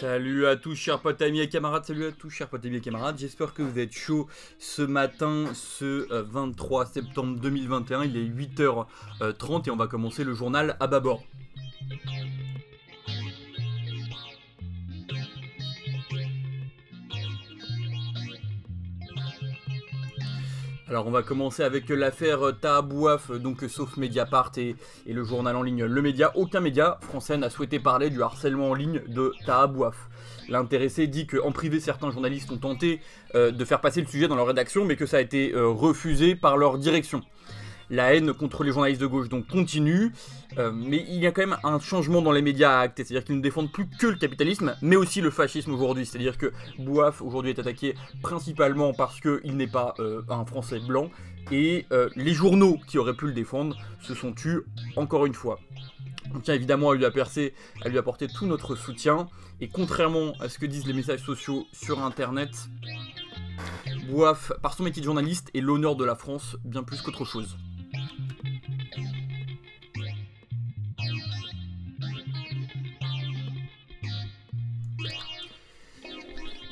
Salut à tous chers potes amis et camarades, salut à tous chers potes amis et camarades, j'espère que vous êtes chaud ce matin, ce 23 euh, septembre 2021, il est 8h30 et on va commencer le journal à bâbord. Alors on va commencer avec l'affaire Tahabouaf, donc sauf Mediapart et, le journal en ligne Le Média. Aucun média français n'a souhaité parler du harcèlement en ligne de Tahabouaf. L'intéressé dit qu'en privé, certains journalistes ont tenté euh, de faire passer le sujet dans leur rédaction, mais que ça a été euh, refusé par leur direction la haine contre les journalistes de gauche donc continue, euh, mais il y a quand même un changement dans les médias à acter, c'est-à-dire qu'ils ne défendent plus que le capitalisme, mais aussi le fascisme aujourd'hui, c'est-à-dire que Bouaf aujourd'hui est attaqué principalement parce qu'il n'est pas euh, un Français blanc, et euh, les journaux qui auraient pu le défendre se sont tus encore une fois. On tient évidemment à lui, à lui apporter tout notre soutien, et contrairement à ce que disent les messages sociaux sur Internet, Bouaf, par son métier de journaliste, est l'honneur de la France bien plus qu'autre chose.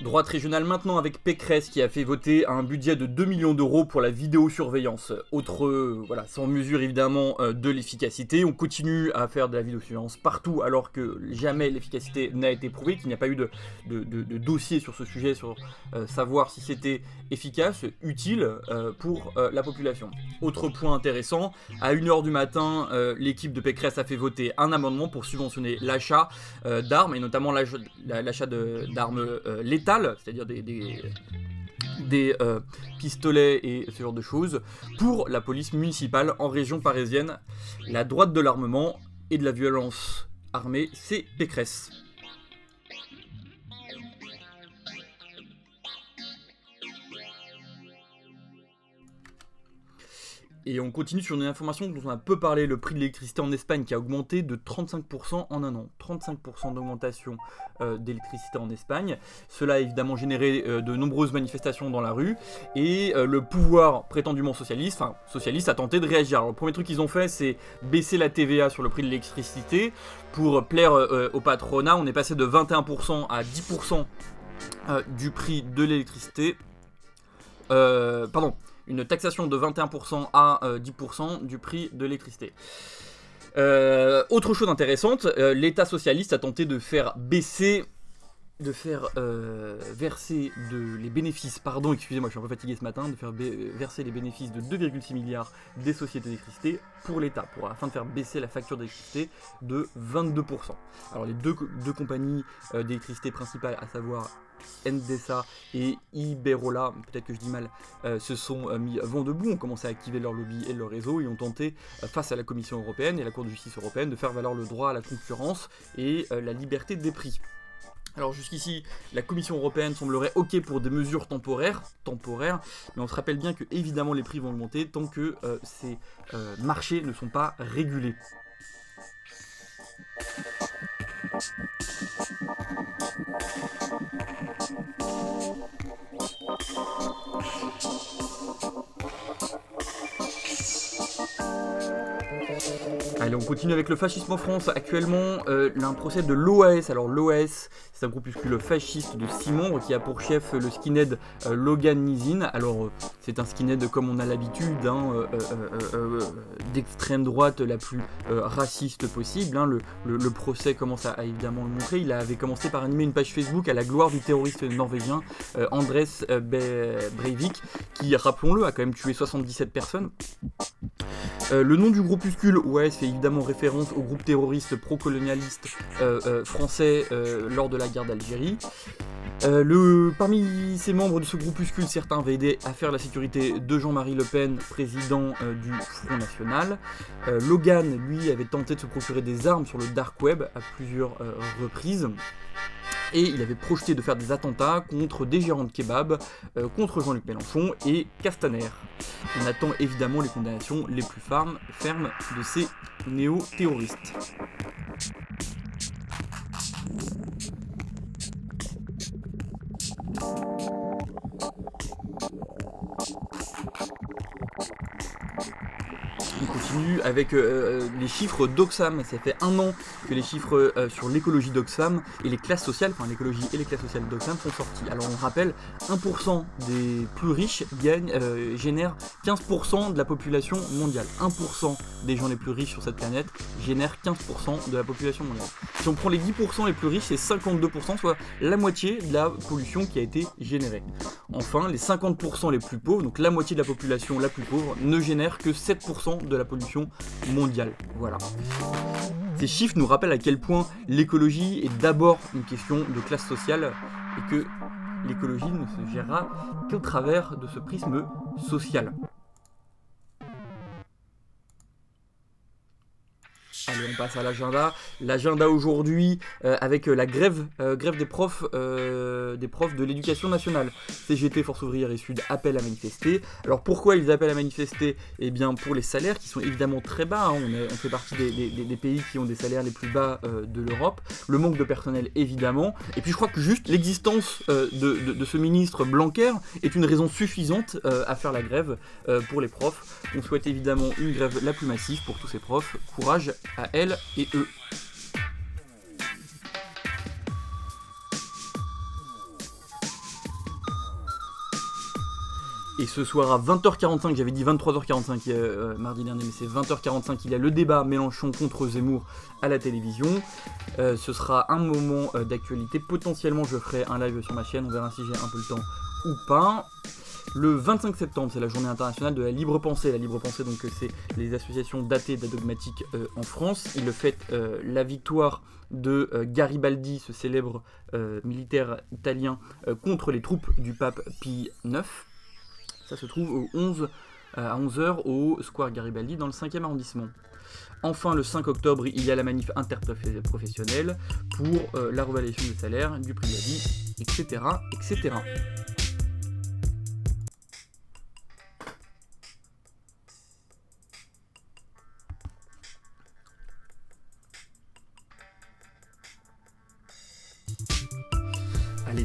Droite régionale maintenant avec Pécresse qui a fait voter un budget de 2 millions d'euros pour la vidéosurveillance. Autre, euh, voilà, sans mesure évidemment euh, de l'efficacité. On continue à faire de la vidéosurveillance partout alors que jamais l'efficacité n'a été prouvée, qu'il n'y a pas eu de, de, dossier sur ce sujet, sur euh, savoir si c'était efficace, utile pour la population. Autre point intéressant, à 1h du matin, l'équipe de Pécresse a fait voter un amendement pour subventionner l'achat d'armes et notamment l'achat d'armes létales c'est-à-dire des, euh, pistolets et ce genre de choses, pour la police municipale en région parisienne. La droite de l'armement et de la violence armée, c'est Pécresse. Et on continue sur une information dont on a peu parlé, le prix de l'électricité en Espagne qui a augmenté de 35% en un an. 35% d'augmentation euh, d'électricité en Espagne. Cela a évidemment généré euh, de nombreuses manifestations dans la rue. Et euh, le pouvoir prétendument socialiste, enfin socialiste, a tenté de réagir. Alors le premier truc qu'ils ont fait, c'est baisser la TVA sur le prix de l'électricité pour plaire au patronat. On est passé de 21% à 10% du prix de l'électricité. pardon, une taxation de 21% à 10% euh, du prix de l'électricité. Euh, autre chose intéressante, euh, l'État socialiste a tenté de faire baisser de faire verser de, les bénéfices, pardon, excusez-moi, je suis un peu fatigué ce matin, de faire verser les bénéfices de 2,6 milliards des sociétés d'électricité pour l'État, afin de faire baisser la facture d'électricité de 22%. Alors les deux, compagnies d'électricité principales, à savoir Endesa et Iberola, peut-être que je dis mal, euh, se sont euh, mis vent debout, ont commencé à activer leur lobby et leur réseau et ont tenté, euh, face à la Commission européenne et la Cour de justice européenne, de faire valoir le droit à la concurrence et la liberté des prix. Alors jusqu'ici, la Commission européenne semblerait OK pour des mesures temporaires, temporaires, mais on se rappelle bien que évidemment les prix vont augmenter tant que ces marchés ne sont pas régulés. Allez, on continue avec le fascisme en France. Actuellement, euh, un procès de l'OAS. Alors l'OAS, c'est un groupuscule fasciste de six membres qui a pour chef le skinhead euh, Logan Nizin. Alors euh, c'est un skinhead comme on a l'habitude, hein, d'extrême droite la plus raciste possible. Hein. Le, procès commence à, évidemment le montrer. Il avait commencé par animer une page Facebook à la gloire du terroriste norvégien Andres Breivik, qui, rappelons-le, a quand même tué 77 personnes. Le nom du groupuscule OAS fait évidemment référence au groupe terroriste pro-colonialiste français lors de la guerre d'Algérie. Euh, parmi ces membres de ce groupuscule, certains avaient aidé à faire la sécurité de Jean-Marie Le Pen, président euh, du Front National. Euh, Logan, lui, avait tenté de se procurer des armes sur le dark web à plusieurs reprises. Et il avait projeté de faire des attentats contre des gérants de kebab, contre Jean-Luc Mélenchon et Castaner. On attend évidemment les condamnations les plus fermes de ces néo-terroristes. Avec les chiffres d'Oxfam. Ça fait un an que les chiffres sur l'écologie d'Oxfam et les classes sociales, enfin l'écologie et les classes sociales d'Oxfam sont sortis. Alors on rappelle, 1% des plus riches gagnent, génèrent 15% de la population mondiale. 1% des gens les plus riches sur cette planète génèrent 15% de la population mondiale. Si on prend les 10% les plus riches, c'est 52%, soit la moitié de la pollution qui a été générée. Enfin, les 50% les plus pauvres, donc la moitié de la population la plus pauvre, ne génèrent que 7% de la pollution mondiale. Voilà. Ces chiffres nous rappellent à quel point l'écologie est d'abord une question de classe sociale et que l'écologie ne se gérera qu'au travers de ce prisme social. Allez, on passe à l'agenda. L'agenda aujourd'hui euh, avec euh, la grève, euh, grève des profs, des profs de l'éducation nationale. CGT, Force ouvrière et Sud appellent à manifester. Alors pourquoi ils appellent à manifester? Eh bien pour les salaires qui sont évidemment très bas. Hein. On, fait partie des, pays qui ont des salaires les plus bas de l'Europe. Le manque de personnel évidemment. Et puis je crois que juste l'existence de, ce ministre Blanquer est une raison suffisante à faire la grève pour les profs. On souhaite évidemment une grève la plus massive pour tous ces profs. Courage à elle et eux. Et ce soir à 20h45, j'avais dit 23h45 euh, mardi dernier, mais c'est 20h45, il y a le débat Mélenchon contre Zemmour à la télévision. Euh, ce sera un moment euh, d'actualité. Potentiellement, je ferai un live sur ma chaîne, on verra si j'ai un peu le temps ou pas. Le 25 septembre, c'est la journée internationale de la libre pensée. La libre pensée, donc, c'est les associations datées d'adogmatiques euh, en France. Il le fait euh, la victoire de euh, Garibaldi, ce célèbre militaire italien, contre les troupes du pape Pie IX. Ça se trouve au 11, à 11h au Square Garibaldi dans le 5e arrondissement. Enfin, le 5 octobre, il y a la manif interprofessionnelle pour la revalidation des salaires, du prix de la vie, etc. etc.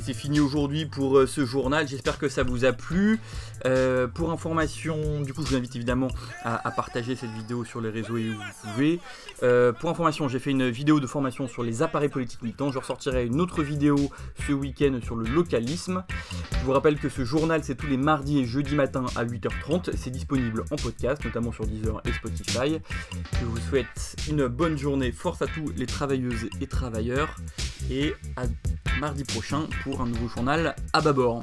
c'est fini aujourd'hui pour euh, ce journal. J'espère que ça vous a plu. Euh, pour information, du coup, je vous invite évidemment à, partager cette vidéo sur les réseaux et où vous pouvez. Euh, pour information, j'ai fait une vidéo de formation sur les appareils politiques militants. Je ressortirai une autre vidéo ce week-end sur le localisme. Je vous rappelle que ce journal, c'est tous les mardis et jeudis matin à 8h30. C'est disponible en podcast, notamment sur Deezer et Spotify. Je vous souhaite une bonne journée. Force à tous les travailleuses et travailleurs. Et à mardi prochain pour un nouveau journal à bâbord.